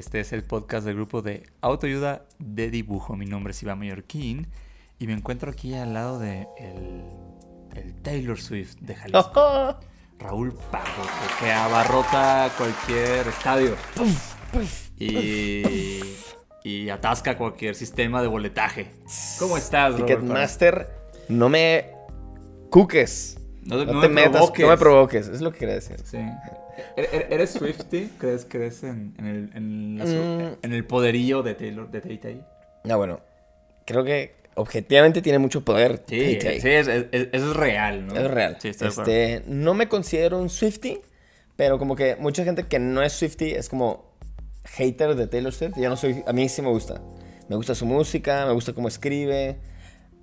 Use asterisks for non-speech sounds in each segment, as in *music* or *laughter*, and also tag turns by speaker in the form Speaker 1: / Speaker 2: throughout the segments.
Speaker 1: Este es el podcast del grupo de autoayuda de dibujo. Mi nombre es Iván Mallorquín y me encuentro aquí al lado de el, el Taylor Swift de Jalisco. *laughs* Raúl Pardo, que abarrota cualquier estadio y, y atasca cualquier sistema de boletaje. ¿Cómo estás?
Speaker 2: Ticketmaster, no me cuques.
Speaker 1: No,
Speaker 2: No,
Speaker 1: no
Speaker 2: te
Speaker 1: me
Speaker 2: metas,
Speaker 1: provoques.
Speaker 2: no me provoques. Es lo que quería decir.
Speaker 1: Sí. ¿Er- er- ¿Eres Swifty? ¿Crees, crees en, en el, en, la su-
Speaker 2: Mm.
Speaker 1: en el poderío de Taylor, de Tay Tay?
Speaker 2: Ah, bueno. Creo que objetivamente tiene mucho poder.
Speaker 1: Sí,
Speaker 2: Tay Tay.
Speaker 1: sí, es- real, ¿no?
Speaker 2: Es real.
Speaker 1: Sí,
Speaker 2: este, no me considero un Swifty, pero como que mucha gente que no es Swifty es como hater de Taylor Swift. Yo no soy, a mí sí me gusta. Me gusta su música, me gusta cómo escribe,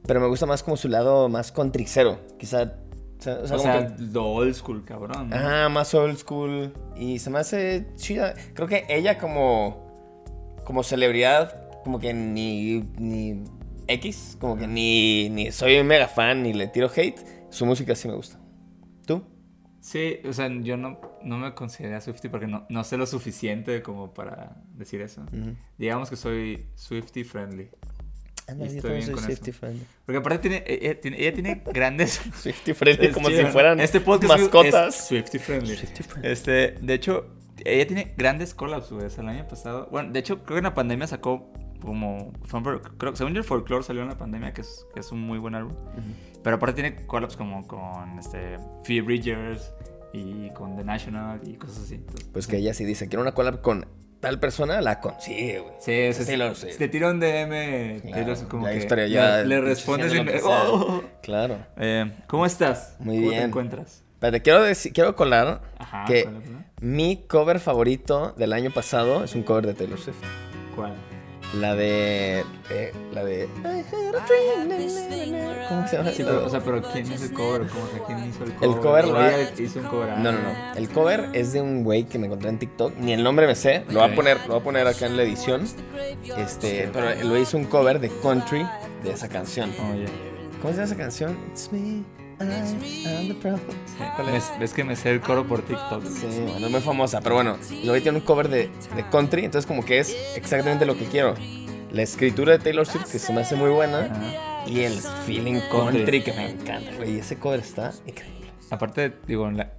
Speaker 2: pero me gusta más como su lado más contricero. Quizá, o sea, o sea,
Speaker 1: O
Speaker 2: como
Speaker 1: sea,
Speaker 2: que-
Speaker 1: lo old school, cabrón. ¿no?
Speaker 2: Ajá, más old school. Y se me hace chida. Creo que ella como, como celebridad, como que ni, ni X, como que ni, ni soy un mega fan, ni le tiro hate. Su música sí me gusta. ¿Tú?
Speaker 1: Sí, o sea, yo no, no me considero Swifty porque no, no sé lo suficiente como para decir eso. Digamos que soy Swifty friendly.
Speaker 2: Anda,
Speaker 1: Y
Speaker 2: yo
Speaker 1: estoy bien con
Speaker 2: Swiftie
Speaker 1: eso.
Speaker 2: friendly.
Speaker 1: Porque aparte tiene, ella, tiene, ella tiene *laughs* grandes...
Speaker 2: Swiftie friendly, como si fueran
Speaker 1: este podcast
Speaker 2: mascotas.
Speaker 1: Es Swifty friendly. Este, de hecho, ella tiene grandes collabs, güey. El año pasado. Bueno, de hecho, creo que en la pandemia sacó como. Creo según yo, el Folklore salió en la pandemia, que es, que es un muy buen álbum. Pero aparte tiene collabs como con este, Phoebe Bridgers y con The National y cosas así. Entonces,
Speaker 2: Pues que ella sí dice, quiero una collab con tal persona, la consigue, güey.
Speaker 1: Sí,
Speaker 2: Taylor Swift.
Speaker 1: Si te tira un DM,
Speaker 2: Claro,
Speaker 1: Taylor Swift como
Speaker 2: ya
Speaker 1: que
Speaker 2: estaría ya
Speaker 1: le, le respondes y. *laughs* ¡Oh!
Speaker 2: Claro.
Speaker 1: Eh, ¿Cómo estás?
Speaker 2: Muy
Speaker 1: ¿Cómo te encuentras?
Speaker 2: Espérate, quiero, decir, quiero colar
Speaker 1: Ajá,
Speaker 2: que mi cover favorito del año pasado es un cover de Taylor Swift.
Speaker 1: ¿Cuál?
Speaker 2: La de. eh, la de. ¿Cómo se llama?
Speaker 1: Sí, pero, o sea, pero ¿quién es el cover? ¿Cómo, o sea, ¿Quién hizo el cover?
Speaker 2: El cover
Speaker 1: ¿O
Speaker 2: lo
Speaker 1: ella
Speaker 2: ha-
Speaker 1: hizo un cover.
Speaker 2: No, no, no. El cover es de un güey que me encontré en TikTok. Ni el nombre me sé. Lo voy a poner, lo voy a poner acá en la edición. Este, pero él lo hizo un cover de country de esa canción.
Speaker 1: Oh, ya.
Speaker 2: ¿Cómo se llama esa canción? It's me, I am the problem. ¿Cuál es?
Speaker 1: Ves que me sé el coro por TikTok.
Speaker 2: Sí, bueno, es muy famosa, pero bueno, y tiene un cover de, de country, entonces como que es exactamente lo que quiero. La escritura de Taylor Swift, que se me hace muy buena,
Speaker 1: Ajá.
Speaker 2: y el feeling
Speaker 1: Country.
Speaker 2: country, que me encanta, güey. Ese cover está increíble.
Speaker 1: Aparte, digo, la-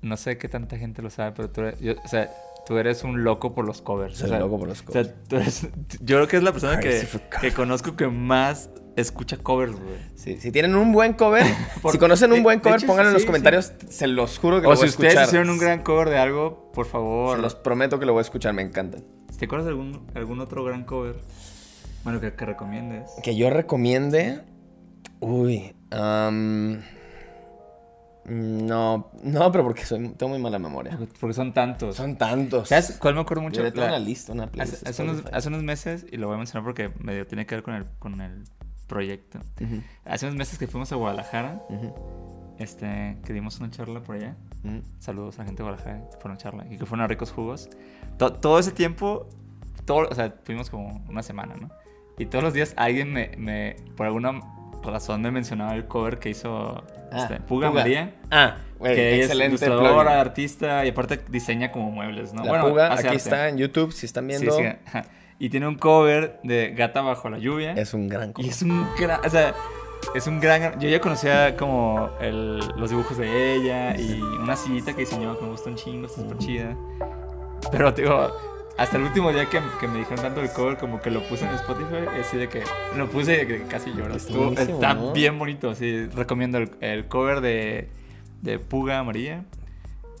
Speaker 1: no sé qué tanta gente lo sabe, pero tú eres, yo- o sea, tú eres un loco por los covers.
Speaker 2: Soy
Speaker 1: o sea,
Speaker 2: loco por los
Speaker 1: O
Speaker 2: covers.
Speaker 1: sea, tú eres- yo creo que es la persona que, que conozco que más escucha covers, güey.
Speaker 2: Sí, si tienen un buen cover, *laughs*
Speaker 1: Por-
Speaker 2: si conocen un buen cover,
Speaker 1: hecho,
Speaker 2: pónganlo en los comentarios. Se los juro que
Speaker 1: O
Speaker 2: lo
Speaker 1: si
Speaker 2: voy a
Speaker 1: ustedes
Speaker 2: escuchar.
Speaker 1: hicieron un gran cover de algo, por favor.
Speaker 2: Se los prometo que lo voy a escuchar, me encantan.
Speaker 1: ¿Te acuerdas de algún, algún otro gran cover? Bueno, que, que recomiendes.
Speaker 2: Que yo recomiende. Uy. no, no, pero porque soy, tengo muy mala memoria.
Speaker 1: Porque, son tantos.
Speaker 2: Son tantos.
Speaker 1: ¿Sabes cuál me acuerdo mucho?
Speaker 2: Yo tengo
Speaker 1: La-
Speaker 2: una lista, una playlist.
Speaker 1: Hace, unos, hace unos meses, y lo voy a mencionar porque medio tiene que ver con el, con el proyecto.
Speaker 2: Ujú,
Speaker 1: Hace unos meses que fuimos a Guadalajara,
Speaker 2: ujú,
Speaker 1: este, que dimos una charla por allá.
Speaker 2: ujú.
Speaker 1: Saludos a la gente de Guadalajara que fueron a charla y que fueron a ricos jugos. To- todo ese tiempo, todo, o sea, fuimos como una semana, ¿no? Y todos los días alguien me, me por alguna razón me mencionaba el cover que hizo
Speaker 2: Ah,
Speaker 1: este, Puga,
Speaker 2: Puga.
Speaker 1: María.
Speaker 2: Ah, güey,
Speaker 1: que ella es
Speaker 2: excelente.
Speaker 1: ilustradora, artista y aparte diseña como muebles, ¿no?
Speaker 2: La Puga,
Speaker 1: hace
Speaker 2: aquí
Speaker 1: arte.
Speaker 2: está en YouTube, si están
Speaker 1: Sí,
Speaker 2: viendo.
Speaker 1: sí, ajá. Y tiene un cover de Gata bajo la lluvia.
Speaker 2: Es un gran
Speaker 1: Y
Speaker 2: cover.
Speaker 1: es un gran, o sea, es un gran, yo ya conocía como el- los dibujos de ella y una sillita que diseñó que me gusta un chingo, está súper chida. Pero digo, hasta el último día que, que me dijeron tanto el cover, como que lo puse en Spotify, y así de que lo puse y que casi lloro.
Speaker 2: Está
Speaker 1: Estuvo- está
Speaker 2: ¿no?
Speaker 1: bien bonito, sí, recomiendo el, el cover de, de Puga Amarilla,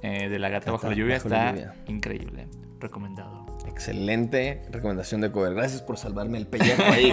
Speaker 1: eh, de la gata bajo la lluvia,
Speaker 2: bajo la
Speaker 1: está
Speaker 2: lluvia.
Speaker 1: increíble, recomendado.
Speaker 2: Excelente recomendación de cover. Gracias por salvarme el pellejo *laughs* ahí.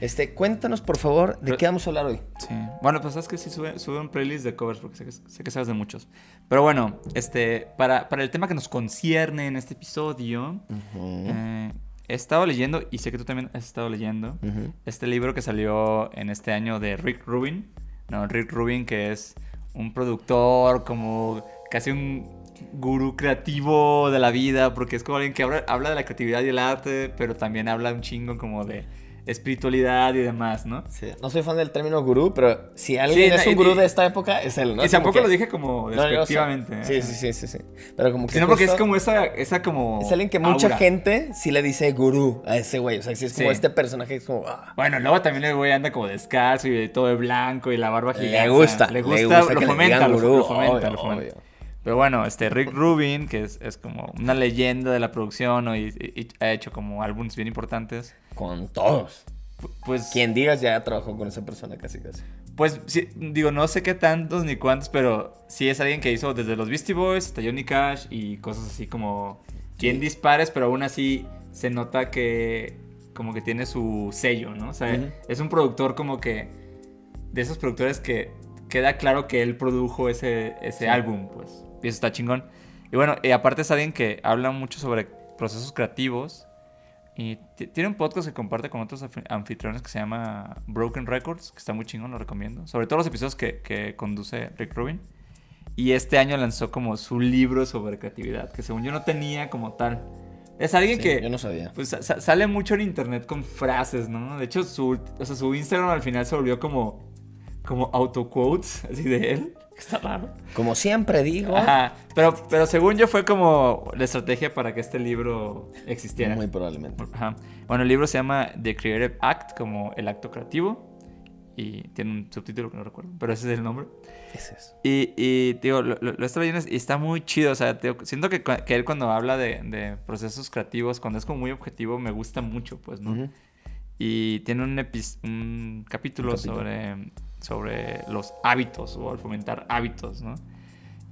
Speaker 2: Este, cuéntanos, por favor, de qué vamos a hablar hoy.
Speaker 1: Sí. Bueno, pues sabes que sí sube, sube un playlist de covers porque sé que, sé que sabes de muchos. Pero bueno, este, para, para el tema que nos concierne en este episodio, eh, he estado leyendo, y sé que tú también has estado leyendo, este libro que salió en este año de Rick Rubin. No, Rick Rubin, que es un productor, como casi un gurú creativo de la vida, porque es como alguien que habla, habla de la creatividad y el arte, pero también habla un chingo como de espiritualidad y demás, ¿no?
Speaker 2: Sí, No soy fan del término gurú, pero si alguien
Speaker 1: Sí,
Speaker 2: es un gurú de esta época, es él, ¿no?
Speaker 1: y tampoco
Speaker 2: que-
Speaker 1: lo dije como
Speaker 2: No,
Speaker 1: despectivamente.
Speaker 2: Sí, sí, sí, sí, sí. Pero como que
Speaker 1: Sino porque es como esa, esa como...
Speaker 2: Es alguien que mucha gente sí le dice gurú a ese güey. O sea, sí es como este personaje que es como... ah,
Speaker 1: Bueno, luego también el güey anda como descalzo y todo de blanco y la barba
Speaker 2: Le
Speaker 1: gigante.
Speaker 2: gusta,
Speaker 1: Le
Speaker 2: le
Speaker 1: gusta, lo
Speaker 2: le
Speaker 1: fomenta, lo, fomenta,
Speaker 2: obvio,
Speaker 1: lo fomenta.
Speaker 2: obvio.
Speaker 1: Pero bueno, este Rick Rubin, que es, es como una leyenda de la producción ¿no? y, y- y ha hecho como álbumes bien importantes.
Speaker 2: Con todos.
Speaker 1: pu- Pues,
Speaker 2: Quien digas ya trabajó con esa persona casi, casi.
Speaker 1: pues sí, digo, no sé qué tantos ni cuántos, pero sí es alguien que hizo desde los Beastie Boys hasta Johnny Cash y cosas así como bien dispares, pero aún así se nota que como que tiene su sello, ¿no? O sea, es un productor como que de esos productores que queda claro que él produjo ese, ese
Speaker 2: Sí.
Speaker 1: álbum, pues. Y eso está chingón. Y bueno, y aparte es alguien que habla mucho sobre procesos creativos. Y ti- tiene un podcast que comparte con otros anfi- anfitriones que se llama Broken Records, que está muy chingón, lo recomiendo. Sobre todo los episodios que, que conduce Rick Rubin. Y este año lanzó como su libro sobre creatividad, que según yo no tenía como tal. Es alguien
Speaker 2: Sí,
Speaker 1: que
Speaker 2: Yo no sabía.
Speaker 1: pues sa- sa- sale mucho en internet con frases, ¿no? De hecho, su, o sea, su Instagram al final se volvió como, como autoquotes, *laughs* así de él. *laughs* Está raro.
Speaker 2: Como siempre digo...
Speaker 1: Ajá. Pero, pero según yo fue como la estrategia para que este libro existiera.
Speaker 2: Muy probablemente.
Speaker 1: Ajá. Bueno, el libro se llama The Creative Act, como el acto creativo. Y tiene un subtítulo que no recuerdo, pero ese es el nombre.
Speaker 2: ¿Qué es eso?
Speaker 1: Y, y digo, lo, lo, lo y está muy chido. O sea, digo, siento que, que él cuando habla de, de procesos creativos, cuando es como muy objetivo, me gusta mucho, pues, ¿no?
Speaker 2: Ujú.
Speaker 1: Y tiene un, capítulo,
Speaker 2: Un capítulo.
Speaker 1: Sobre, sobre los hábitos o el fomentar hábitos, ¿no?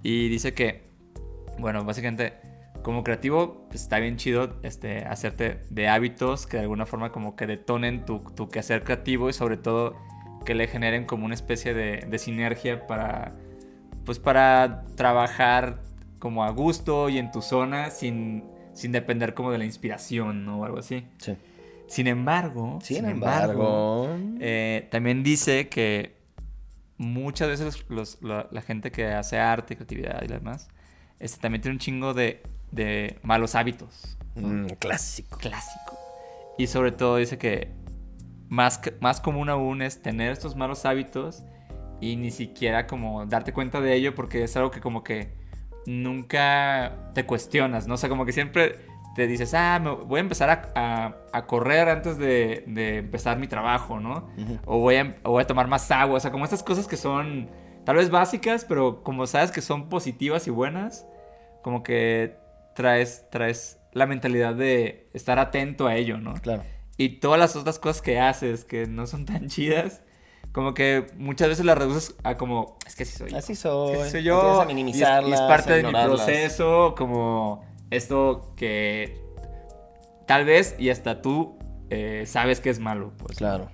Speaker 1: Y dice que, bueno, básicamente, como creativo, pues, está bien chido este, hacerte de hábitos que de alguna forma como que detonen tu, tu quehacer creativo y sobre todo que le generen como una especie de, de sinergia para, pues, para trabajar como a gusto y en tu zona sin, sin depender como de la inspiración, ¿no? O algo así.
Speaker 2: Sí.
Speaker 1: Sin embargo,
Speaker 2: Sin embargo...
Speaker 1: eh, también dice que muchas veces los- la, la gente que hace arte, creatividad y demás, este, también tiene un chingo de, de malos hábitos.
Speaker 2: mm, clásico.
Speaker 1: Clásico. Y sobre todo dice que más, más común aún es tener estos malos hábitos y ni siquiera como darte cuenta de ello porque es algo que como que nunca te cuestionas, ¿no? O sea, como que siempre te dices, ah, me voy a empezar a, a- a correr antes de, de empezar mi trabajo, ¿no?
Speaker 2: Ujú.
Speaker 1: O voy, a, o voy a tomar más agua, o sea, como estas cosas que son tal vez básicas, pero como sabes que son positivas y buenas, como que traes, traes la mentalidad de estar atento a ello, ¿no?
Speaker 2: Claro.
Speaker 1: Y todas las otras cosas que haces que no son tan chidas, como que muchas veces las reduces a como, es que así soy.
Speaker 2: Así soy.
Speaker 1: Es que soy
Speaker 2: Empiezas
Speaker 1: yo. y es- y es, parte de mi proceso, como esto que tal vez y hasta tú eh, sabes que es malo. Pues.
Speaker 2: Claro.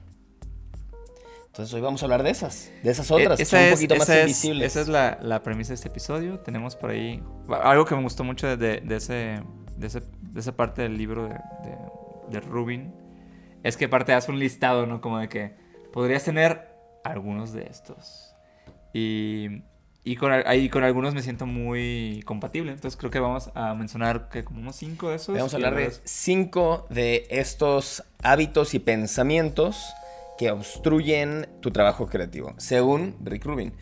Speaker 2: Entonces hoy vamos a hablar de esas, de esas otras,
Speaker 1: Eh,
Speaker 2: que son un
Speaker 1: es-
Speaker 2: poquito más
Speaker 1: esa es-
Speaker 2: invisibles.
Speaker 1: esa es la, la premisa de este episodio. Tenemos por ahí algo que me gustó mucho de, de- ese, de, ese- de esa parte del libro de, de, de Rubin. Es que aparte hace un listado, ¿no? Como de que podrías tener algunos de estos. Y, y con, ahí con algunos me siento muy compatible. Entonces creo que vamos a mencionar que como unos cinco de esos.
Speaker 2: Vamos a hablar de cinco de estos hábitos y pensamientos que obstruyen tu trabajo creativo, según Rick Rubin.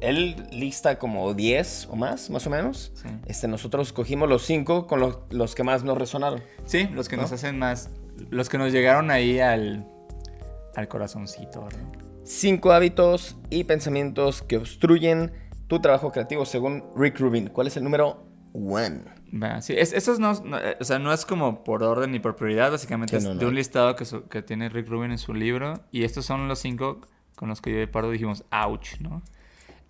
Speaker 2: Él lista como 10 o más, más o menos.
Speaker 1: Sí.
Speaker 2: Este, nosotros cogimos los cinco con los, los que más nos resonaron.
Speaker 1: Sí, los que
Speaker 2: ¿No?
Speaker 1: nos hacen más. Los que nos llegaron ahí al, al corazoncito, ¿no?
Speaker 2: Cinco hábitos y pensamientos que obstruyen tu trabajo creativo, según Rick Rubin. ¿Cuál es el número one?
Speaker 1: Sí, es, estos no, no, eh, o sea, no es como por orden ni por prioridad, básicamente
Speaker 2: Sí,
Speaker 1: es
Speaker 2: no, no.
Speaker 1: de un listado que, su- que tiene Rick Rubin en su libro. Y estos son los cinco con los que yo y Pardo dijimos, ouch, ¿no?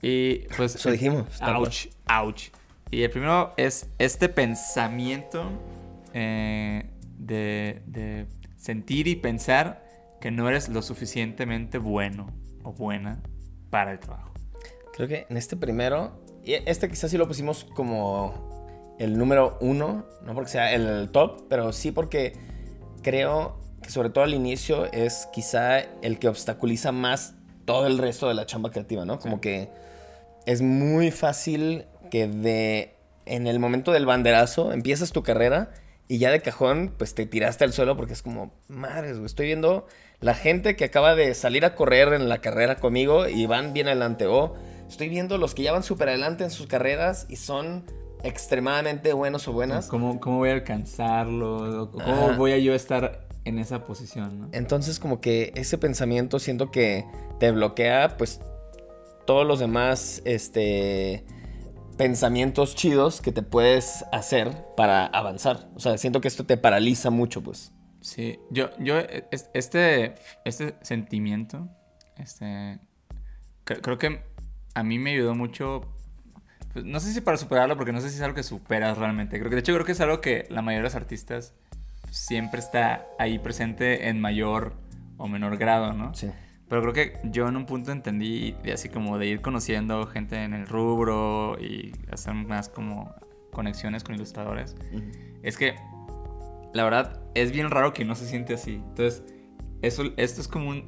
Speaker 1: Y pues...
Speaker 2: Eso dijimos.
Speaker 1: Ouch, ouch. Y el primero es este pensamiento eh, de, de sentir y pensar que no eres lo suficientemente bueno o buena para el trabajo?
Speaker 2: Creo que en este primero, y este quizás sí lo pusimos como el número uno, no porque sea el top, pero sí porque creo que sobre todo al inicio es quizá el que obstaculiza más todo el resto de la chamba creativa, ¿no? Como que es muy fácil que de en el momento del banderazo empiezas tu carrera y ya de cajón pues te tiraste al suelo porque es como, madres, estoy viendo la gente que acaba de salir a correr en la carrera conmigo y van bien adelante o estoy viendo los que ya van súper adelante en sus carreras y son extremadamente buenos o buenas.
Speaker 1: ¿Cómo, cómo voy a alcanzarlo? ¿Cómo voy a yo estar en esa posición? ¿no?
Speaker 2: Entonces como que ese pensamiento siento que te bloquea pues todos los demás este pensamientos chidos que te puedes hacer para avanzar. O sea, siento que esto te paraliza mucho, pues.
Speaker 1: Sí, yo, yo, este, este sentimiento, este, creo que a mí me ayudó mucho, pues, no sé si para superarlo, porque no sé si es algo que superas realmente. Creo que, de hecho, creo que es algo que la mayoría de los artistas siempre está ahí presente en mayor o menor grado, ¿no?
Speaker 2: Sí.
Speaker 1: Pero creo que yo en un punto entendí de así como de ir conociendo gente en el rubro y hacer más como conexiones con ilustradores. Es que la verdad es bien raro que no se siente así. Entonces, eso, esto es como un,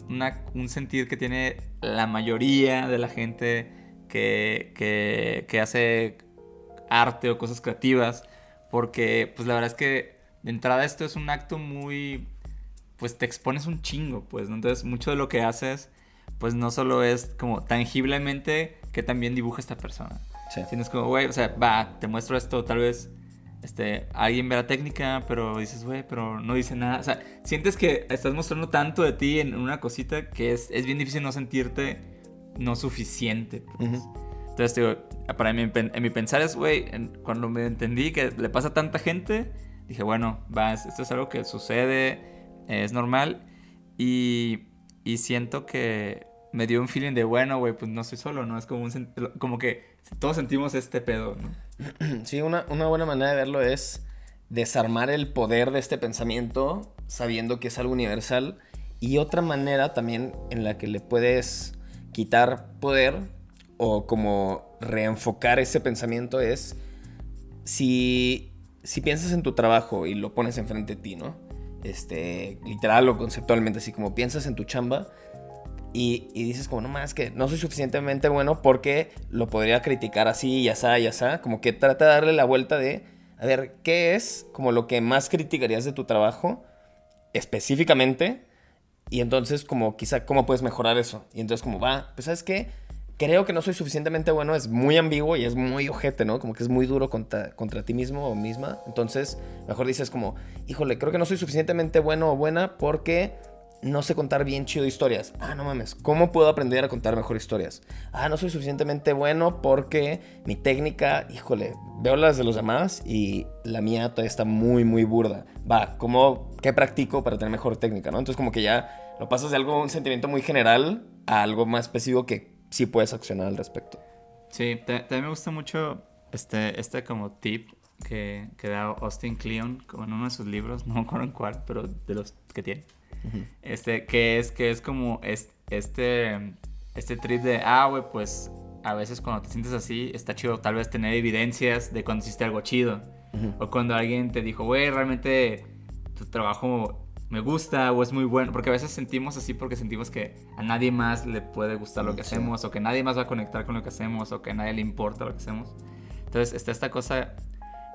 Speaker 1: un sentir que tiene la mayoría de la gente que, que, que hace arte o cosas creativas. Porque, pues la verdad es que de entrada esto es un acto muy pues te expones un chingo, pues, ¿no? Entonces, mucho de lo que haces, pues no solo es como tangiblemente que también dibuja esta persona.
Speaker 2: Sí.
Speaker 1: Sino es como, güey, o sea, va, te muestro esto, tal vez este, alguien ve la técnica, pero dices, güey, pero no dice nada. O sea, sientes que estás mostrando tanto de ti en una cosita que es, es bien difícil no sentirte no suficiente. Pues. Entonces, digo, para mí, en mi pensar es, güey, cuando me entendí que le pasa a tanta gente, dije, bueno, va, esto es algo que sucede es normal. Y, y siento que me dio un feeling de, bueno, güey, pues no estoy solo, ¿no? Es como, un, como que todos sentimos este pedo. *clears throat*
Speaker 2: Sí, una, una buena manera de verlo es desarmar el poder de este pensamiento sabiendo que es algo universal. Y otra manera también en la que le puedes quitar poder o como reenfocar ese pensamiento es si, si piensas en tu trabajo y lo pones enfrente de ti, este, literal o conceptualmente, así como piensas en tu chamba y, dices como, no más, que no soy suficientemente bueno porque lo podría criticar así, ya está, ya está, como que trata de darle la vuelta de, a ver, ¿qué es como lo que más criticarías de tu trabajo específicamente? Y entonces como quizá, ¿cómo puedes mejorar eso? Y entonces como, va, pues sabes qué, creo que no soy suficientemente bueno, es muy ambiguo y es muy ojete, ¿no? Como que es muy duro contra, contra ti mismo o misma. Entonces, mejor dices como, híjole, creo que no soy suficientemente bueno o buena porque no sé contar bien chido historias. Ah, no mames, ¿cómo puedo aprender a contar mejor historias? Ah, no soy suficientemente bueno porque mi técnica, híjole, veo las de los demás y la mía todavía está muy, muy burda. Va, ¿cómo, qué practico para tener mejor técnica, no? Entonces como que ya lo pasas de algo, un sentimiento muy general a algo más específico que sí puedes accionar al respecto.
Speaker 1: Sí, también me gusta mucho este, este como tip que, que da Austin Kleon como en uno de sus libros, *laughs* no me en cuál, pero de los que tiene. Este, que es, que es como este, este trip de, ah, güey, pues a veces cuando te sientes así, está chido tal vez tener evidencias de cuando hiciste algo chido. O cuando alguien te dijo, güey, realmente tu trabajo me gusta o es muy bueno, porque a veces sentimos así porque sentimos que a nadie más le puede gustar lo que hacemos o que nadie más va a conectar con lo que hacemos o que a nadie le importa lo que hacemos. Entonces está esta cosa,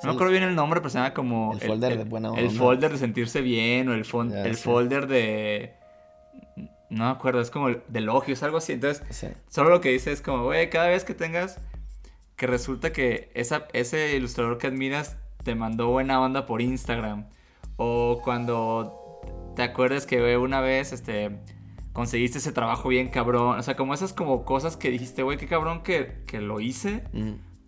Speaker 1: no me acuerdo bien el nombre, pero se llama como...
Speaker 2: El folder de buena onda.
Speaker 1: El folder de sentirse bien o el, el folder de... No me acuerdo, es como de elogios, algo así. Entonces, solo lo que dice es como, güey, cada vez que tengas que resulta que esa, ese ilustrador que admiras te mandó buena onda por Instagram. O cuando te acuerdas que una vez, este, conseguiste ese trabajo bien cabrón. O sea, como esas como cosas que dijiste, güey, qué cabrón que, que lo hice.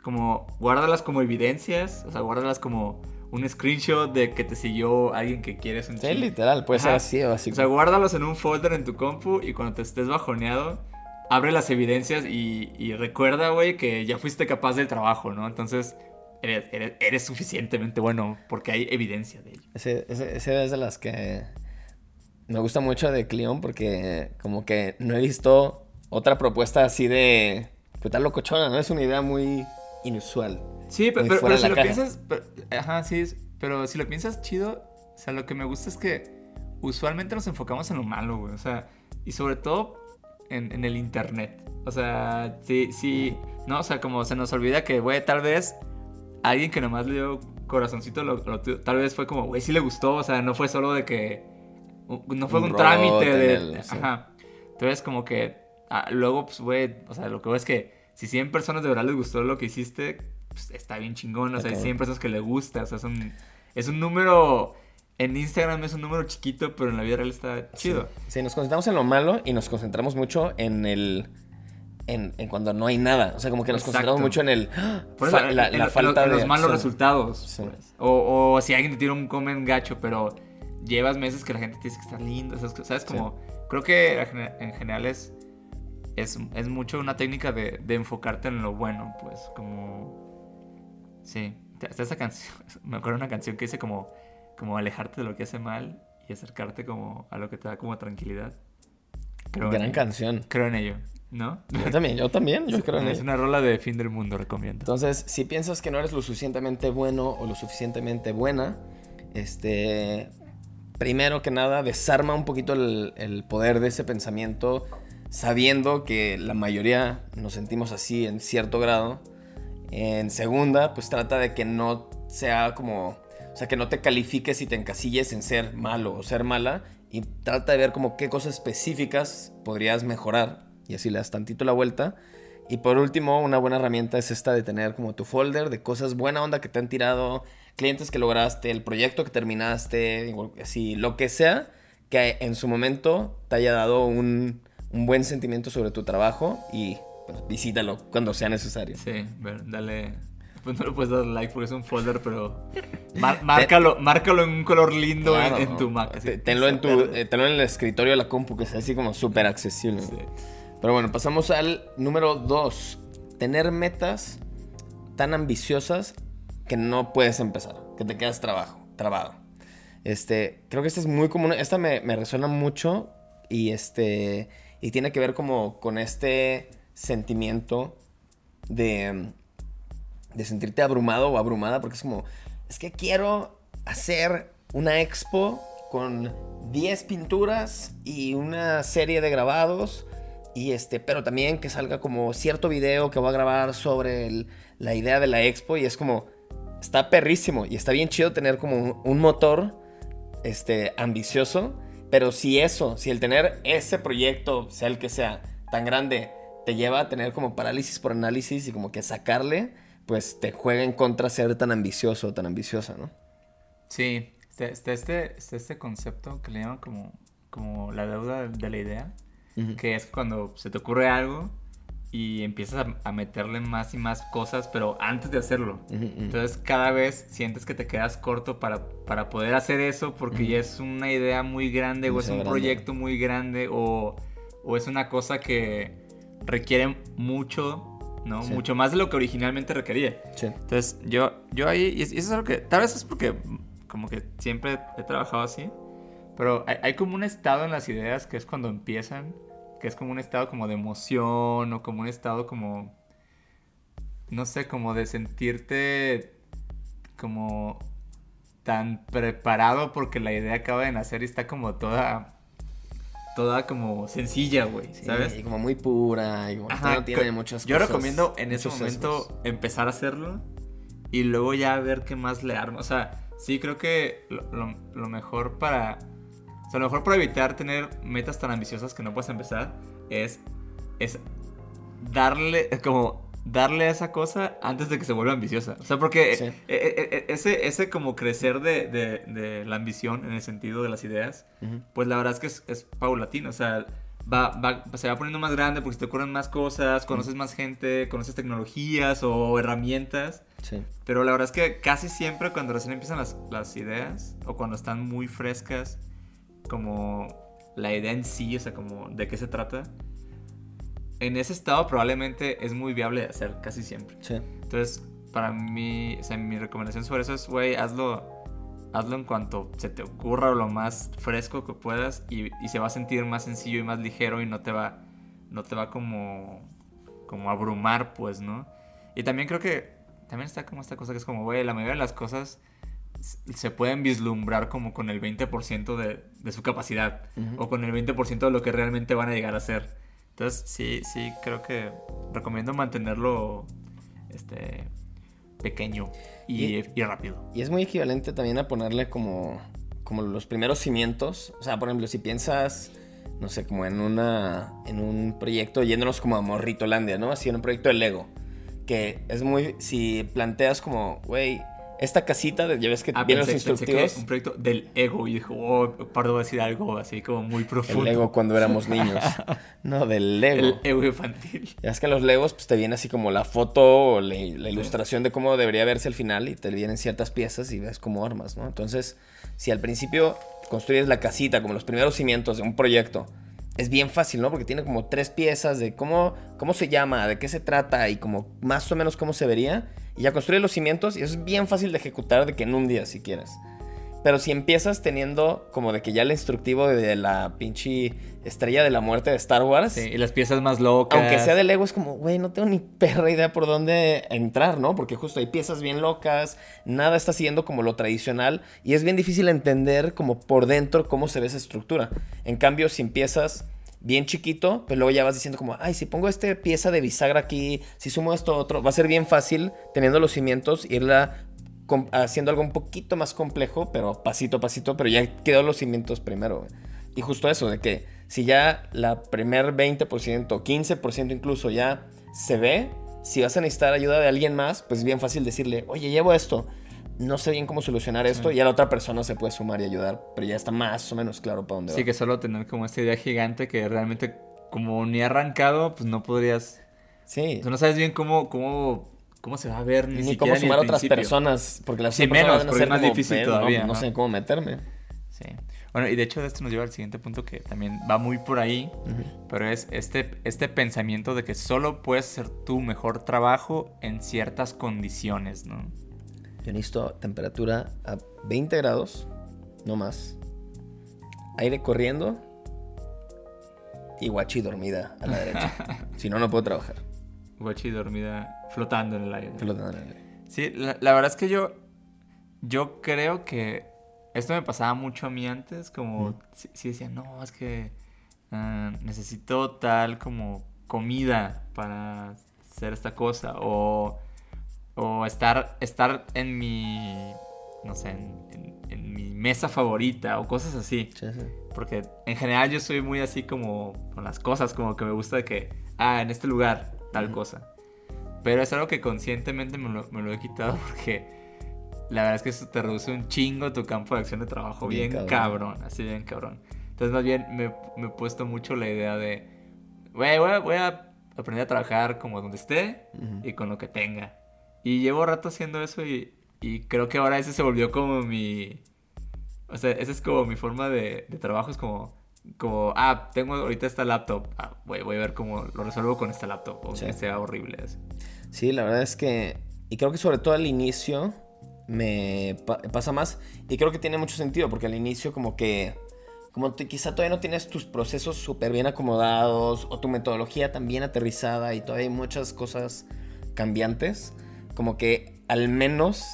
Speaker 1: Como, guárdalas como evidencias. O sea, guárdalas como un screenshot de que te siguió alguien que quieres un
Speaker 2: Sí, literal, puede ser así o así.
Speaker 1: O sea, guárdalos en un folder en tu compu y cuando te estés bajoneado, abre las evidencias y, y recuerda, güey, que ya fuiste capaz del trabajo, ¿no? Entonces, eres, eres, suficientemente bueno porque hay evidencia de ello.
Speaker 2: Ese, ese, ese es de las que me gusta mucho de Cleon porque como que no he visto otra propuesta así de... Pues tal locochona, ¿no? Es una idea muy inusual.
Speaker 1: Sí, pero, pero- si lo
Speaker 2: caja.
Speaker 1: piensas. pero- ajá, sí, pero si lo piensas chido, o sea, lo que me gusta es que usualmente nos enfocamos en lo malo, güey. O sea, y sobre todo en, en el internet. O sea, sí, sí. No, o sea, como se nos olvida que, güey, tal vez alguien que nomás le dio corazoncito, lo, tal vez fue como, güey, sí le gustó. O sea, no fue solo de que. No fue
Speaker 2: Un
Speaker 1: trámite de.
Speaker 2: el- sí.
Speaker 1: Ajá. Entonces, como que. ah, luego, pues, güey, o sea, lo que veo es que si 100 personas de verdad les gustó lo que hiciste, pues, está bien chingón. O sea, hay
Speaker 2: Ok.
Speaker 1: 100 personas que le gusta. O sea, es un, es un número. En Instagram es un número chiquito, pero en la vida real está chido.
Speaker 2: Sí. Sí, nos concentramos en lo malo y nos concentramos mucho en el... En, en cuando no hay nada. O sea, como que nos
Speaker 1: Exacto.
Speaker 2: concentramos mucho en el... ¡ah!
Speaker 1: Por eso,
Speaker 2: fa- la,
Speaker 1: en,
Speaker 2: la falta
Speaker 1: en
Speaker 2: de
Speaker 1: los malos
Speaker 2: acción.
Speaker 1: resultados.
Speaker 2: Sí.
Speaker 1: pues. O, o si alguien te tira un comment gacho, pero llevas meses que la gente te dice que está lindo. esas cosas, ¿Sabes? Como, creo que en general es, es, es mucho una técnica de, de enfocarte en lo bueno, pues. Como. Sí. Está esa canción. *laughs* Me acuerdo de una canción que dice como, como alejarte de lo que hace mal y acercarte como a lo que te da como tranquilidad. Creo
Speaker 2: Gran canción.
Speaker 1: Creo en ello, ¿no?
Speaker 2: Yo también, yo también, yo creo en
Speaker 1: es una rola de fin del mundo, recomiendo.
Speaker 2: Entonces, si piensas que no eres lo suficientemente bueno o lo suficientemente buena, este, primero que nada, desarma un poquito el, el poder de ese pensamiento, sabiendo que la mayoría nos sentimos así en cierto grado. En segunda, pues trata de que no sea como, o sea, que no te califiques y te encasilles en ser malo o ser mala y trata de ver como qué cosas específicas podrías mejorar y así le das tantito la vuelta. Y por último, una buena herramienta es esta de tener como tu folder de cosas buena onda que te han tirado, clientes que lograste, el proyecto que terminaste, así, lo que sea que en su momento te haya dado un, un buen sentimiento sobre tu trabajo y pues, visítalo cuando sea necesario.
Speaker 1: Sí, ver, dale. Pues no le puedes dar like porque es un folder, pero. mar- *laughs* márcalo, márcalo en un color lindo en-
Speaker 2: Claro,
Speaker 1: en, tu Mac. así.
Speaker 2: te- Tenlo en, tu, eh, tenlo en el escritorio de la compu, que sea así como súper accesible.
Speaker 1: Sí.
Speaker 2: Pero bueno, pasamos al número 2. Tener metas tan ambiciosas que no puedes empezar, que te quedas trabajo, trabado. Este, creo que esta es muy común, esta me, me resuena mucho y este, y tiene que ver como con este sentimiento de, de sentirte abrumado o abrumada, porque es como, es que quiero hacer una expo con 10 pinturas y una serie de grabados, y este, pero también que salga como cierto video que voy a grabar sobre la idea de la expo, y es como, está perrísimo, y está bien chido tener como un, un motor este, ambicioso, pero si eso, si el tener ese proyecto, sea el que sea, tan grande, te lleva a tener como parálisis por análisis y como que sacarle, pues te juega en contra ser tan ambicioso o tan ambiciosa, ¿no?
Speaker 1: Sí, está, este, está este concepto que le llaman como, como la deuda de la idea, que es cuando se te ocurre algo y empiezas a, a meterle más y más cosas, pero antes de hacerlo.
Speaker 2: Ujú, ujú.
Speaker 1: Entonces cada vez sientes que te quedas corto para, para poder hacer eso porque ya es una idea muy grande o es un
Speaker 2: grande.
Speaker 1: proyecto muy grande o, o es una cosa que requiere mucho, ¿no?
Speaker 2: Sí.
Speaker 1: Mucho más de lo que originalmente requería.
Speaker 2: Sí.
Speaker 1: Entonces, yo, yo ahí, y eso es algo que, tal vez es porque como que siempre he trabajado así, pero hay, hay como un estado en las ideas que es cuando empiezan, que es como un estado como de emoción o como un estado como, no sé, como de sentirte como tan preparado porque la idea acaba de nacer y está como toda, toda como sencilla, güey, ¿sabes?
Speaker 2: Y como muy pura y como
Speaker 1: Ajá,
Speaker 2: no tiene muchas
Speaker 1: Yo
Speaker 2: cosas,
Speaker 1: recomiendo en ese momento
Speaker 2: sesgos.
Speaker 1: empezar a hacerlo y luego ya ver qué más le arma. O sea, sí creo que lo, lo- lo mejor para... O sea, lo mejor para evitar tener metas tan ambiciosas que no puedes empezar es, es darle, como darle a esa cosa antes de que se vuelva ambiciosa. O sea, porque
Speaker 2: Sí.
Speaker 1: eh, eh, eh, ese, ese como crecer de, de- de la ambición en el sentido de las ideas,
Speaker 2: Ujú.
Speaker 1: pues la verdad es que es, es paulatino. O sea, va, va- se va poniendo más grande porque se te ocurren más cosas, conoces más gente, conoces tecnologías o herramientas.
Speaker 2: Sí.
Speaker 1: Pero la verdad es que casi siempre cuando recién empiezan las, las ideas o cuando están muy frescas, como la idea en sí, o sea, como de qué se trata, en ese estado probablemente es muy viable de hacer casi siempre.
Speaker 2: Sí.
Speaker 1: Entonces, para mí, o sea, mi recomendación sobre eso es, güey, hazlo hazlo en cuanto se te ocurra o lo más fresco que puedas y, y se va a sentir más sencillo y más ligero y no te va, no te va como, como abrumar, pues, ¿no? Y también creo que también está como esta cosa que es como, güey, la mayoría de las cosas se pueden vislumbrar como con el 20% de, de su capacidad o con el 20% de lo que realmente van a llegar a ser. Entonces, sí, sí, creo que recomiendo mantenerlo este, pequeño y,
Speaker 2: Y-
Speaker 1: y rápido.
Speaker 2: Y es muy equivalente también a ponerle como, como los primeros cimientos. O sea, por ejemplo, si piensas, no sé, como en, una, en un proyecto, yéndonos como a Morritolandia, ¿no? Así en un proyecto de Lego. Que es muy, si planteas como, güey, esta casita, de- ya ves que
Speaker 1: Ah,
Speaker 2: vienen los
Speaker 1: pensé,
Speaker 2: instructivos.
Speaker 1: un proyecto del ego y dijo, oh, pardo va a decir algo así como muy profundo.
Speaker 2: El Lego cuando éramos niños. *laughs* No, del Lego.
Speaker 1: El ego infantil.
Speaker 2: Ya es que los Legos pues te viene así como la foto o la, la ilustración de cómo debería verse el final y te vienen ciertas piezas y ves cómo armas, ¿no? Entonces, si al principio construyes la casita como los primeros cimientos de un proyecto, es bien fácil, ¿no? Porque tiene como tres piezas de cómo, cómo se llama, de qué se trata y como más o menos cómo se vería. Y ya construyes los cimientos y eso es bien fácil de ejecutar de que en un día si quieres. Pero si empiezas teniendo como de que ya el instructivo de la pinche estrella de la muerte de Star Wars.
Speaker 1: Sí, y las piezas más locas.
Speaker 2: Aunque sea de Lego, es como, güey, no tengo ni perra idea por dónde entrar, ¿no? Porque justo hay piezas bien locas, nada está siguiendo como lo tradicional y es bien difícil entender como por dentro cómo se ve esa estructura. En cambio, si empiezas bien chiquito, pero luego ya vas diciendo como, ay, si pongo esta pieza de bisagra aquí, si sumo esto otro, va a ser bien fácil teniendo los cimientos, irla haciendo algo un poquito más complejo, pero pasito a pasito, pero ya quedó los cimientos primero. Y justo eso, de que si ya la primer 20%, 15% incluso ya se ve, si vas a necesitar ayuda de alguien más, pues es bien fácil decirle, oye, llevo esto, no sé bien cómo solucionar esto, y a la otra persona se puede sumar y ayudar, pero ya está más o menos claro para dónde
Speaker 1: Sí,
Speaker 2: va.
Speaker 1: que solo tener como esta idea gigante que realmente como ni arrancado, pues no podrías...
Speaker 2: Sí,
Speaker 1: sea, no sabes bien cómo, cómo, cómo se va a ver ni,
Speaker 2: ni cómo sumar a otras personas, porque las
Speaker 1: Sí,
Speaker 2: otras personas
Speaker 1: menos,
Speaker 2: van a
Speaker 1: porque
Speaker 2: ser
Speaker 1: es más difícil
Speaker 2: "Ven, no,
Speaker 1: todavía,
Speaker 2: no
Speaker 1: ¿no?"
Speaker 2: sé cómo meterme.
Speaker 1: Sí. Bueno, y de hecho esto nos lleva al siguiente punto que también va muy por ahí, pero es este, este pensamiento de que solo puedes hacer tu mejor trabajo en ciertas condiciones, ¿no?
Speaker 2: Yo necesito temperatura a 20 grados, no más. Aire corriendo y guachi dormida a la derecha. *laughs* si no, no puedo trabajar.
Speaker 1: Guachi dormida flotando en el aire.
Speaker 2: Flotando en el aire.
Speaker 1: Sí, la, la verdad es que yo, yo creo que esto me pasaba mucho a mí antes, como si, si decía, no, es que ah, necesito tal como comida para hacer esta cosa, o, o estar, estar en mi, no sé, en, en- en mi mesa favorita, o cosas así.
Speaker 2: Sí, sí.
Speaker 1: Porque en general yo soy muy así como con las cosas, como que me gusta de que, ah, en este lugar, tal cosa. Pero es algo que conscientemente me lo, me lo he quitado *laughs* porque la verdad es que eso te reduce un chingo tu campo de acción de trabajo.
Speaker 2: Bien
Speaker 1: Bien,
Speaker 2: cabrón.
Speaker 1: cabrón. así bien cabrón. Entonces más bien me, me he puesto mucho la idea de, güey, voy, a- voy a aprender a trabajar como donde esté
Speaker 2: Ujú.
Speaker 1: y con lo que tenga. Y llevo rato haciendo eso y, y creo que ahora ese se volvió como mi... O sea, esa es como mi forma de, de trabajo, es como, como, ah, tengo ahorita esta laptop, ah, voy, voy a ver cómo lo resuelvo con esta laptop, o
Speaker 2: Sí.
Speaker 1: que sea horrible. así.
Speaker 2: Sí, la verdad es que. Y creo que sobre todo al inicio me pa- pasa más. Y creo que tiene mucho sentido, porque al inicio, como que. Como te- quizá todavía no tienes tus procesos súper bien acomodados, o tu metodología tan bien aterrizada, y todavía hay muchas cosas cambiantes. Como que al menos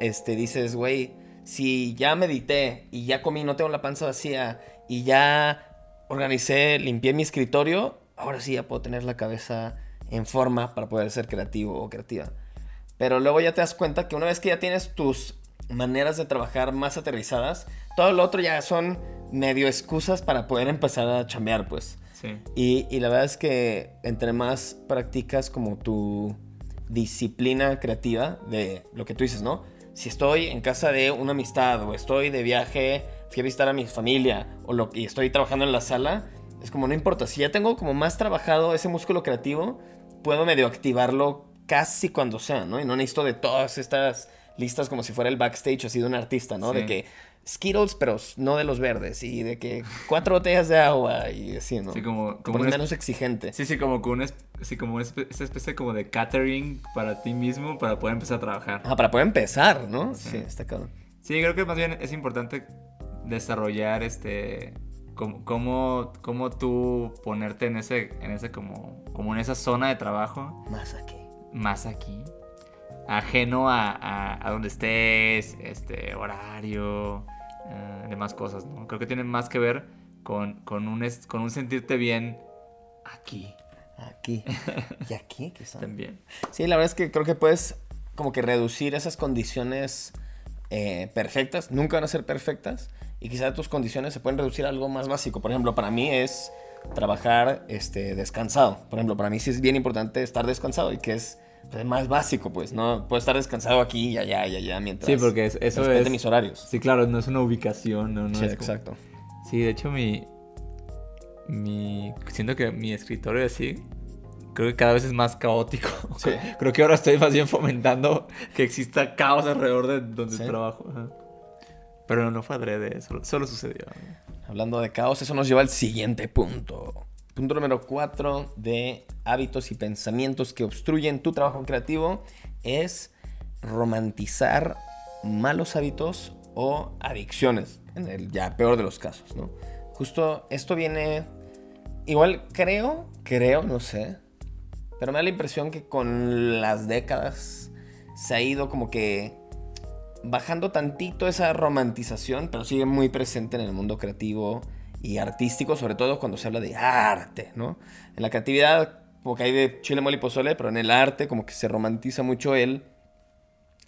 Speaker 2: este, dices, güey, si ya medité y ya comí, no tengo la panza vacía, y ya organicé, limpié mi escritorio, ahora sí ya puedo tener la cabeza en forma para poder ser creativo o creativa. Pero luego ya te das cuenta que una vez que ya tienes tus maneras de trabajar más aterrizadas, todo lo otro ya son medio excusas para poder empezar a chambear, pues.
Speaker 1: Sí.
Speaker 2: Y, y la verdad es que entre más practicas como tu disciplina creativa de lo que tú dices, ¿no? Si estoy en casa de una amistad o estoy de viaje, fui a visitar a mi familia o lo, y estoy trabajando en la sala, es como no importa. Si ya tengo como más trabajado ese músculo creativo, puedo medio activarlo casi cuando sea, ¿no? Y no necesito de todas estas listas como si fuera el backstage así de un artista, ¿no?
Speaker 1: Sí.
Speaker 2: De que Skittles, pero no de los verdes. Y de que cuatro botellas de agua y así, ¿no?
Speaker 1: Sí, como,
Speaker 2: Como
Speaker 1: una,
Speaker 2: menos exigente.
Speaker 1: sí, sí, como con una, sí, como esa especie como de catering para ti mismo para poder empezar a trabajar.
Speaker 2: Ah, para poder empezar, ¿no?
Speaker 1: Sí.
Speaker 2: Sí, está cabrón.
Speaker 1: Sí, creo que más bien es importante desarrollar este cómo, cómo, cómo tú ponerte en ese, en ese como, como en esa zona de trabajo.
Speaker 2: Más aquí.
Speaker 1: Más aquí. Ajeno a, a, a donde estés, este, horario, eh, demás cosas, ¿no? Creo que tiene más que ver con, con, un, con un sentirte bien aquí
Speaker 2: Aquí. Y aquí, quizá.
Speaker 1: también.
Speaker 2: Sí, la verdad es que creo que puedes como que reducir esas condiciones eh, perfectas. Nunca van a ser perfectas. Y quizá tus condiciones se pueden reducir a algo más básico. Por ejemplo, para mí es trabajar este, descansado. Por ejemplo, para mí sí es bien importante estar descansado y que es pues, más básico, pues. No puedo estar descansado aquí y allá y allá mientras
Speaker 1: Sí, porque es- eso
Speaker 2: respete
Speaker 1: es-
Speaker 2: mis horarios.
Speaker 1: Sí, claro, no es una ubicación, no, no
Speaker 2: Sí,
Speaker 1: es como-
Speaker 2: exacto.
Speaker 1: Sí, de hecho mi, mi... Siento que mi escritorio así, creo que cada vez es más caótico. *laughs*
Speaker 2: Sí.
Speaker 1: Creo que ahora estoy más bien fomentando que exista caos alrededor de donde
Speaker 2: Sí.
Speaker 1: trabajo. ajá. Pero no fue adrede, solo, solo sucedió.
Speaker 2: Hablando de caos, eso nos lleva al siguiente punto. Punto número 4 de hábitos y pensamientos que obstruyen tu trabajo creativo es romantizar malos hábitos o adicciones, en el ya peor de los casos, ¿no? Justo esto viene, igual creo, creo, no sé, pero me da la impresión que con las décadas se ha ido como que bajando tantito esa romantización, pero sigue muy presente en el mundo creativo y artístico, sobre todo cuando se habla de arte, ¿no? En la creatividad, como que hay de chile, mole y pozole, pero en el arte como que se romantiza mucho el,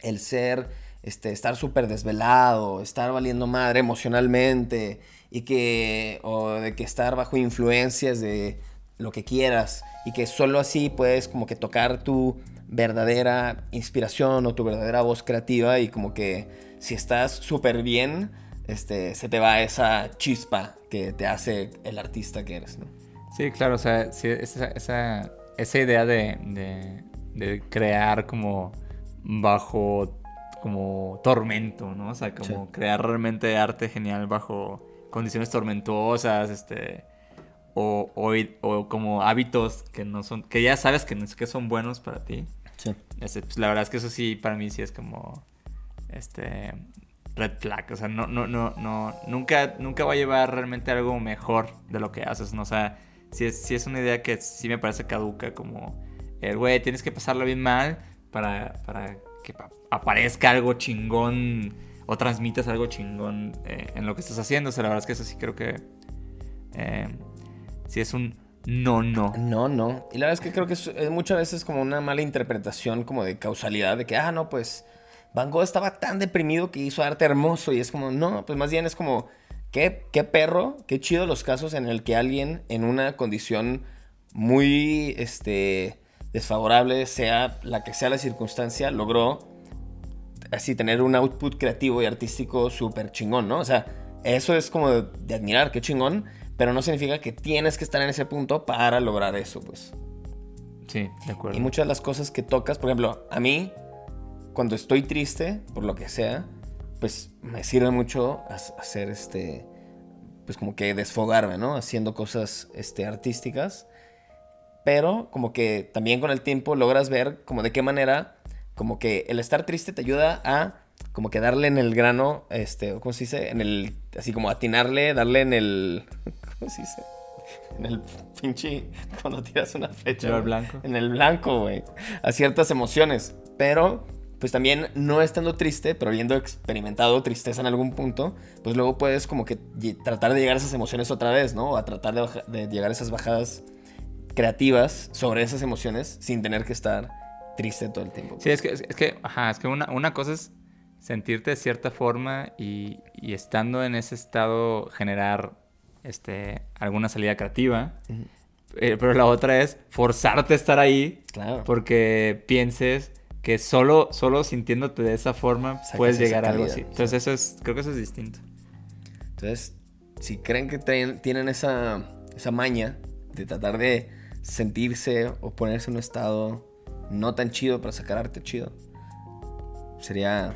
Speaker 2: el ser, este, estar súper desvelado, estar valiendo madre emocionalmente, y que, o de que estar bajo influencias de lo que quieras, y que solo así puedes como que tocar tu verdadera inspiración o tu verdadera voz creativa, y como que si estás súper bien, este, se te va esa chispa que te hace el artista que eres, ¿no?
Speaker 1: Sí, claro, o sea, sí, esa, esa, esa idea de, de, de crear como bajo como tormento, ¿no? O sea, como
Speaker 2: Sí.
Speaker 1: crear realmente arte genial bajo condiciones tormentuosas, este, o, o, o como hábitos que no son, que ya sabes que, no, que son buenos para ti.
Speaker 2: Sí.
Speaker 1: Este, pues, la verdad es que eso sí, para mí sí es como, este, red flag. O sea, no, no, no, no, nunca, nunca va a llevar realmente algo mejor de lo que haces, ¿no? O sea, sí es, sí es una idea que sí me parece caduca, como, el güey, tienes que pasarlo bien mal para, para que pa- aparezca algo chingón o transmitas algo chingón eh, en lo que estás haciendo. O sea, la verdad es que eso sí creo que eh, sí es un no, no.
Speaker 2: No, no. Y la verdad es que creo que es, es muchas veces como una mala interpretación como de causalidad, de que, ah, no, pues Van Gogh estaba tan deprimido que hizo arte hermoso y es como, no, pues más bien es como, qué, qué perro, qué chido los casos en el que alguien en una condición muy, este, desfavorable, sea la que sea la circunstancia, logró así tener un output creativo y artístico súper chingón, ¿no? O sea, eso es como de, de admirar, qué chingón, pero no significa que tienes que estar en ese punto para lograr eso, pues.
Speaker 1: Sí, de acuerdo.
Speaker 2: Y muchas de las cosas que tocas, por ejemplo, a mí, cuando estoy triste, por lo que sea, pues me sirve mucho ha- hacer este, pues como que desfogarme, ¿no? Haciendo cosas este, artísticas. Pero como que también con el tiempo logras ver como de qué manera, como que el estar triste te ayuda a como que darle en el grano, este, ¿cómo se dice? En el, así como atinarle, darle en el, *laughs* ¿cómo se dice? En el pinche, cuando tiras una flecha.
Speaker 1: ¿Llevar
Speaker 2: güey.
Speaker 1: blanco?
Speaker 2: En el blanco, güey. A ciertas emociones. Pero, pues también no estando triste, pero habiendo experimentado tristeza en algún punto, pues luego puedes como que tratar de llegar a esas emociones otra vez, ¿no? O a tratar de, baja- de llegar a esas bajadas creativas sobre esas emociones sin tener que estar triste todo el tiempo.
Speaker 1: Sí, es que, es, que, ajá, es que una, una cosa es sentirte de cierta forma y, y estando en ese estado generar este, alguna salida creativa. Eh, pero la otra es forzarte a estar ahí
Speaker 2: Claro.
Speaker 1: porque pienses que solo, solo sintiéndote de esa forma
Speaker 2: Sacas
Speaker 1: puedes llegar a algo así.
Speaker 2: sí.
Speaker 1: Entonces eso es, creo que eso es distinto.
Speaker 2: Entonces, si creen que traen- tienen esa, esa maña de tratar de sentirse o ponerse en un estado no tan chido para sacar arte chido, sería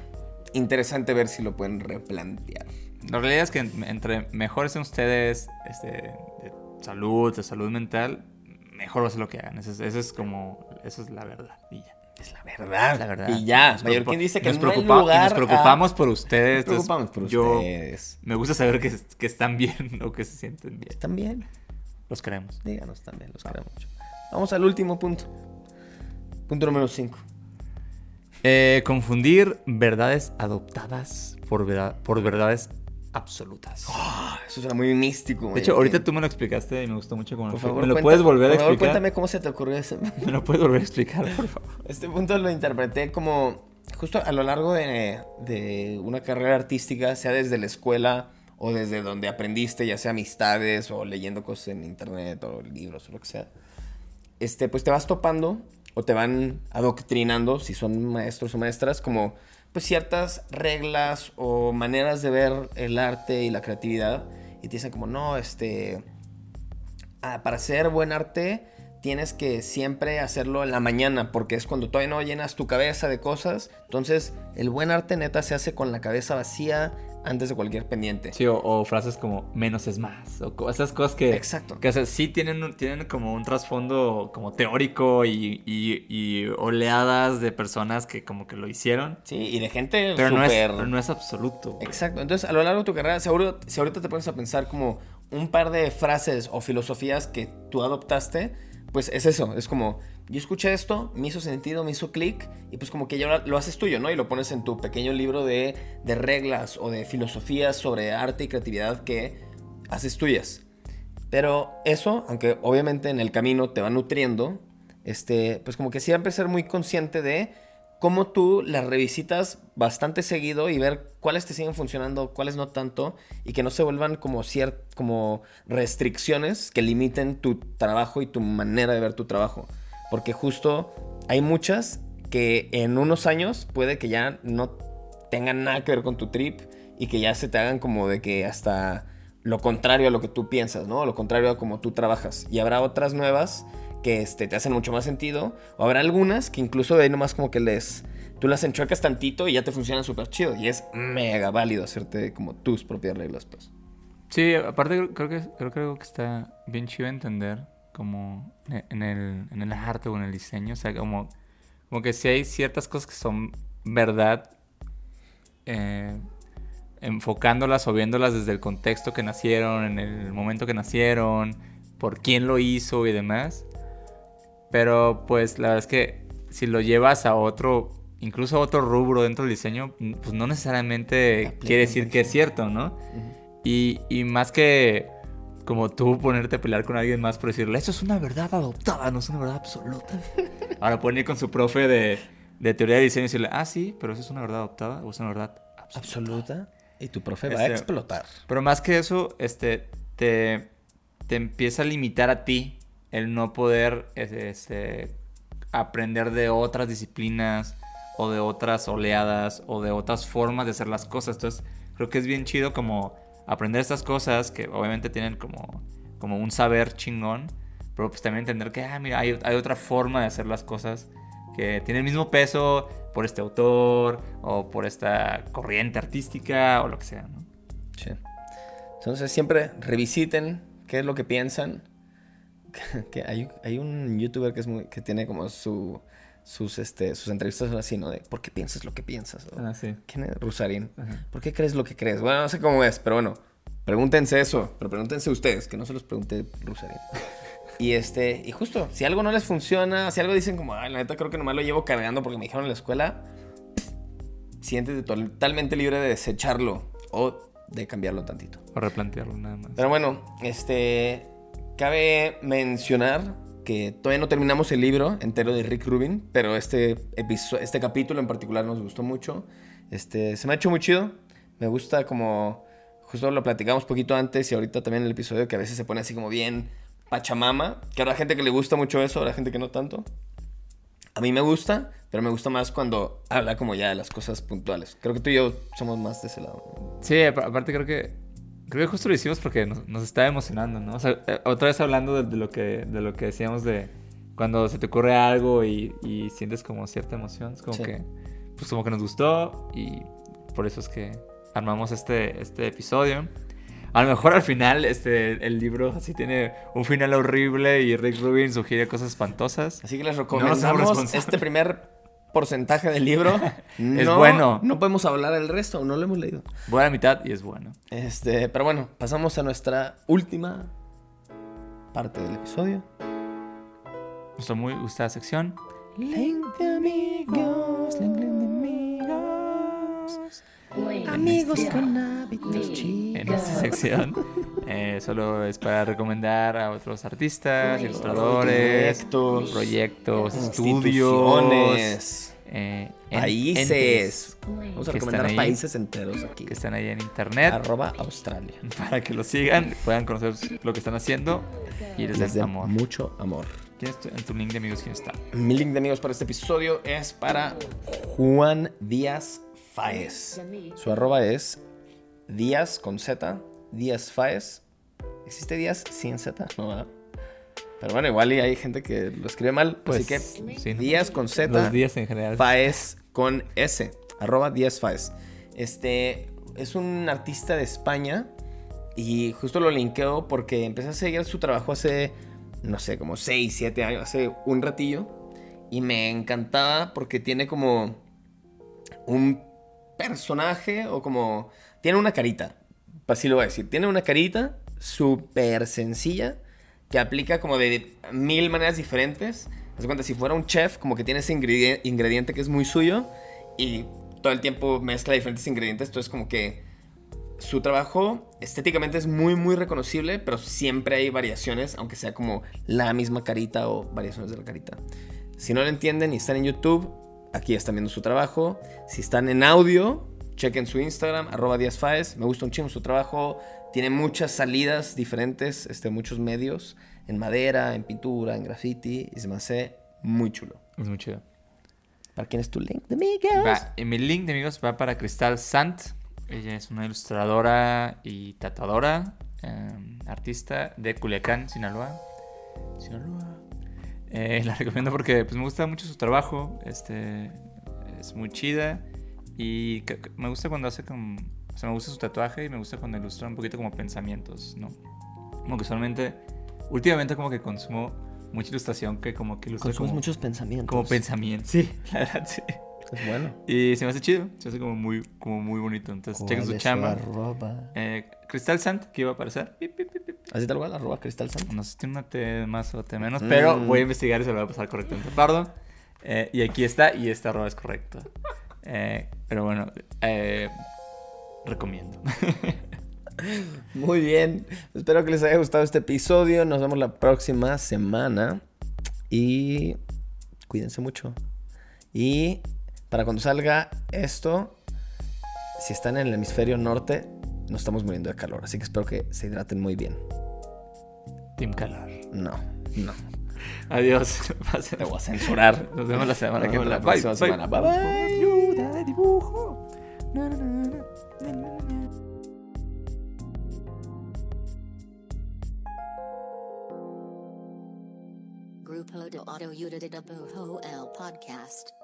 Speaker 2: interesante ver si lo pueden replantear.
Speaker 1: La realidad es que en- entre mejores sean ustedes este, de salud, de salud mental, mejor va a ser lo que hagan. Eso es, eso es como, eso es la verdad. Y ya.
Speaker 2: Es la verdad.
Speaker 1: La verdad.
Speaker 2: Y ya, Mallorquín
Speaker 1: preocupa-
Speaker 2: dice que
Speaker 1: nos
Speaker 2: no hay
Speaker 1: preocupa- y
Speaker 2: lugar
Speaker 1: Nos
Speaker 2: a-
Speaker 1: preocupamos por ustedes.
Speaker 2: Nos preocupamos por
Speaker 1: yo-
Speaker 2: ustedes.
Speaker 1: Me gusta saber que, que están bien *laughs* o que se sienten bien.
Speaker 2: ¿Están bien?
Speaker 1: Los queremos.
Speaker 2: Díganos también, los queremos mucho. Vamos al último punto. Punto número 5.
Speaker 1: Eh, confundir verdades adoptadas por, verdad- por verdades absolutas.
Speaker 2: Eso suena muy místico.
Speaker 1: de hecho, ahorita tú me lo explicaste y me gustó mucho cómo
Speaker 2: Por
Speaker 1: lo
Speaker 2: favor,
Speaker 1: ¿Me lo
Speaker 2: cuenta-
Speaker 1: puedes volver a
Speaker 2: por favor,
Speaker 1: explicar?
Speaker 2: cuéntame cómo se te ocurrió ese. *laughs*
Speaker 1: ¿Me lo puedes volver a explicar, por favor? *laughs*
Speaker 2: Este punto lo interpreté como justo a lo largo de, de una carrera artística, sea desde la escuela o desde donde aprendiste, ya sea amistades o leyendo cosas en internet o libros o lo que sea. Este, pues te vas topando o te van adoctrinando, si son maestros o maestras, como pues ciertas reglas o maneras de ver el arte y la creatividad y te dicen como, no, este, ah, para hacer buen arte tienes que siempre hacerlo en la mañana porque es cuando todavía no llenas tu cabeza de cosas. Entonces, el buen arte neta se hace con la cabeza vacía antes de cualquier pendiente.
Speaker 1: Sí, o, o frases como menos es más. O esas cosas que.
Speaker 2: Exacto.
Speaker 1: Que o sea, sí tienen, tienen como un trasfondo como teórico y, y- y oleadas de personas que como que lo hicieron.
Speaker 2: Sí, y de gente
Speaker 1: Pero no es, no es absoluto. güey.
Speaker 2: Exacto. Entonces, a lo largo de tu carrera, seguro, si ahorita te pones a pensar como un par de frases o filosofías que tú adoptaste, pues es eso. Es como, yo escuché esto, me hizo sentido, me hizo clic, y pues como que ya lo haces tuyo, ¿no? Y lo pones en tu pequeño libro de, de reglas o de filosofías sobre arte y creatividad que haces tuyas. Pero eso, aunque obviamente en el camino te va nutriendo, este, pues como que siempre ser muy consciente de cómo tú las revisitas bastante seguido y ver cuáles te siguen funcionando, cuáles no tanto, y que no se vuelvan como, como restricciones que limiten tu trabajo y tu manera de ver tu trabajo. Porque justo hay muchas que en unos años puede que ya no tengan nada que ver con tu trip y que ya se te hagan como de que hasta lo contrario a lo que tú piensas, ¿no? Lo contrario a como tú trabajas. Y habrá otras nuevas que este, te hacen mucho más sentido. O habrá algunas que incluso ahí nomás como que les... Tú las enchuecas tantito y ya te funcionan súper chido. Y es mega válido hacerte como tus propias reglas, pues.
Speaker 1: Sí, aparte creo que, creo que algo que está bien chido entender como en el, en el arte o en el diseño. O sea, como, como que si hay ciertas cosas que son verdad, eh, enfocándolas o viéndolas desde el contexto que nacieron, en el momento que nacieron, por quién lo hizo y demás. Pero pues la verdad es que si lo llevas a otro, incluso a otro rubro dentro del diseño, pues no necesariamente
Speaker 2: Aplica
Speaker 1: quiere decir que es cierto, ¿no? Y, y más que como tú ponerte a pelear con alguien más por decirle, eso es una verdad adoptada, no es una verdad absoluta. *laughs* Ahora pueden ir con su profe de, de teoría de diseño y decirle, ah, sí, pero eso es una verdad adoptada o es una verdad absoluta.
Speaker 2: Absoluta. Y tu profe va a
Speaker 1: Este-
Speaker 2: explotar.
Speaker 1: Pero más que eso, este, te, te empieza a limitar a ti el no poder este, aprender de otras disciplinas o de otras oleadas o de otras formas de hacer las cosas. Entonces, creo que es bien chido como aprender estas cosas que obviamente tienen como, como un saber chingón, pero pues también entender que, ah, mira, hay, hay otra forma de hacer las cosas que tiene el mismo peso por este autor o por esta corriente artística o lo que sea, ¿no?
Speaker 2: Sí. Entonces siempre revisiten qué es lo que piensan. *laughs* que hay, hay un youtuber que, es muy, que tiene como su, sus, este, sus entrevistas son así, ¿no? De ¿por qué piensas lo que piensas? O,
Speaker 1: Ah, sí.
Speaker 2: ¿Quién es? Rusarín.
Speaker 1: Ajá.
Speaker 2: ¿Por qué crees lo que crees? Bueno, no sé cómo es, pero bueno, pregúntense eso, pero pregúntense ustedes, que no se los pregunte Rusarín. *laughs* Y este, y justo, si algo no les funciona, si algo dicen como, ay, la neta creo que nomás lo llevo cargando porque me dijeron en la escuela, siéntete totalmente libre de desecharlo o de cambiarlo tantito.
Speaker 1: O replantearlo nada más.
Speaker 2: Pero bueno, este. Cabe mencionar que todavía no terminamos el libro entero de Rick Rubin, pero este, episo- este capítulo en particular nos gustó mucho. Este, se me ha hecho muy chido. Me gusta como. Justo lo platicamos poquito antes y ahorita también en el episodio que a veces se pone así como bien pachamama. Que habrá gente que le gusta mucho eso, habrá gente que no tanto. A mí me gusta, pero me gusta más cuando habla como ya de las cosas puntuales. Creo que tú y yo somos más de ese lado.
Speaker 1: Sí, apa- aparte creo que creo que justo lo hicimos porque nos, nos está emocionando, ¿no? O sea, eh, otra vez hablando de, de lo que de lo que decíamos de cuando se te ocurre algo y, y sientes como cierta emoción, es como
Speaker 2: Sí.
Speaker 1: que pues como que nos gustó y por eso es que armamos este este episodio. A lo mejor al final este el libro así tiene un final horrible y Rick Rubin sugiere cosas espantosas.
Speaker 2: Así que les recomendamos este primer porcentaje del libro, *laughs*
Speaker 1: Es
Speaker 2: no-
Speaker 1: bueno.
Speaker 2: No podemos hablar del resto, no lo hemos leído.
Speaker 1: Voy a la mitad y es bueno.
Speaker 2: Este, pero bueno, pasamos a nuestra última parte del episodio.
Speaker 1: Nuestra muy gustada sección.
Speaker 2: Link de amigos, link de amigos. Amigos con hábitos chidos.
Speaker 1: En esta sección eh, solo es para recomendar a otros artistas, ilustradores,
Speaker 2: Proyectos,
Speaker 1: proyectos, estudios, eh,
Speaker 2: países.
Speaker 1: entes
Speaker 2: Vamos a
Speaker 1: que
Speaker 2: recomendar
Speaker 1: están ahí.
Speaker 2: países enteros aquí.
Speaker 1: que están ahí en internet
Speaker 2: Arroba Australia. *laughs*
Speaker 1: para que lo sigan, puedan conocer lo que están haciendo y les
Speaker 2: Les
Speaker 1: den
Speaker 2: den
Speaker 1: amor.
Speaker 2: mucho amor.
Speaker 1: ¿Quién es tu- en tu link de amigos? ¿Quién está?
Speaker 2: Mi link de amigos para este episodio es para Juan Díaz Faez. Su arroba es Díaz con Z, Díaz Faez. ¿Existe Díaz sin Z? No, ¿verdad? Pero bueno, igual y hay gente que lo escribe mal.
Speaker 1: Pues,
Speaker 2: así que
Speaker 1: sí.
Speaker 2: Díaz con Z,
Speaker 1: Los días en general.
Speaker 2: Faez con S. Arroba Díaz Faez. Este es un artista de España. Y justo lo linkeo porque empecé a seguir su trabajo hace, no sé, como 6, 7 años, hace un ratillo. Y me encantaba porque tiene como un personaje o como... Tiene una carita, así lo voy a decir. Tiene una carita súper sencilla que aplica como de mil maneras diferentes. Haz cuenta, si fuera un chef, como que tiene ese ingredien- ingrediente que es muy suyo y todo el tiempo mezcla diferentes ingredientes. Entonces como que su trabajo estéticamente es muy, muy reconocible, pero siempre hay variaciones, aunque sea como la misma carita o variaciones de la carita. Si no lo entienden y están en YouTube, aquí están viendo su trabajo. Si están en audio, chequen su Instagram, arroba Díaz Faez. Me gusta un chingo su trabajo. Tiene muchas salidas diferentes, este, muchos medios, en madera, en pintura, en graffiti, y se me hace muy chulo.
Speaker 1: Es muy chido.
Speaker 2: ¿Para quién es tu link de amigos?
Speaker 1: Va, y mi link de amigos va para Cristal Sant. Ella es una ilustradora y tatuadora, eh, artista de Culiacán, Sinaloa. Sinaloa. Eh, la recomiendo porque pues, me gusta mucho su trabajo. Este, es muy chida. Y me gusta cuando hace como... O sea, me gusta su tatuaje y me gusta cuando ilustra un poquito como pensamientos, ¿no? Como que usualmente... Últimamente como que consumo mucha ilustración que como que ilustra
Speaker 2: Consumes
Speaker 1: como,
Speaker 2: muchos pensamientos.
Speaker 1: como pensamientos. Sí, *laughs* la verdad, sí.
Speaker 2: Es bueno.
Speaker 1: Y se me hace chido, se hace como muy, como muy bonito. Entonces, chequen su
Speaker 2: ¿Cuál es
Speaker 1: chamba.
Speaker 2: arroba?
Speaker 1: Eh, Cristal Sant, que iba a aparecer. Pip, pip, pip, pip.
Speaker 2: Así tal cual, arroba Cristal Sant.
Speaker 1: No sé si tiene una T más o T menos, pero
Speaker 2: Mm.
Speaker 1: voy a investigar y se lo voy a pasar correctamente. Perdón. Eh, y aquí está, y este arroba es correcto. Eh, pero bueno, eh, recomiendo. *laughs*
Speaker 2: Muy bien. Espero que les haya gustado este episodio. Nos vemos la próxima semana. Y cuídense mucho. Y para cuando salga esto, si están en el hemisferio norte, nos estamos muriendo de calor. Así que espero que se hidraten muy bien.
Speaker 1: Team Calor.
Speaker 2: No, no.
Speaker 1: Adiós.
Speaker 2: Te voy a censurar.
Speaker 1: Nos vemos la semana
Speaker 2: Nos
Speaker 1: que
Speaker 2: vemos la.
Speaker 1: Bye,
Speaker 2: próxima
Speaker 1: bye.
Speaker 2: semana. Bye, bye.
Speaker 1: Ayuda de dibujo. Na, na, na, na, na, na, na.
Speaker 3: Grupo de Autoyuda de Bujo el Podcast.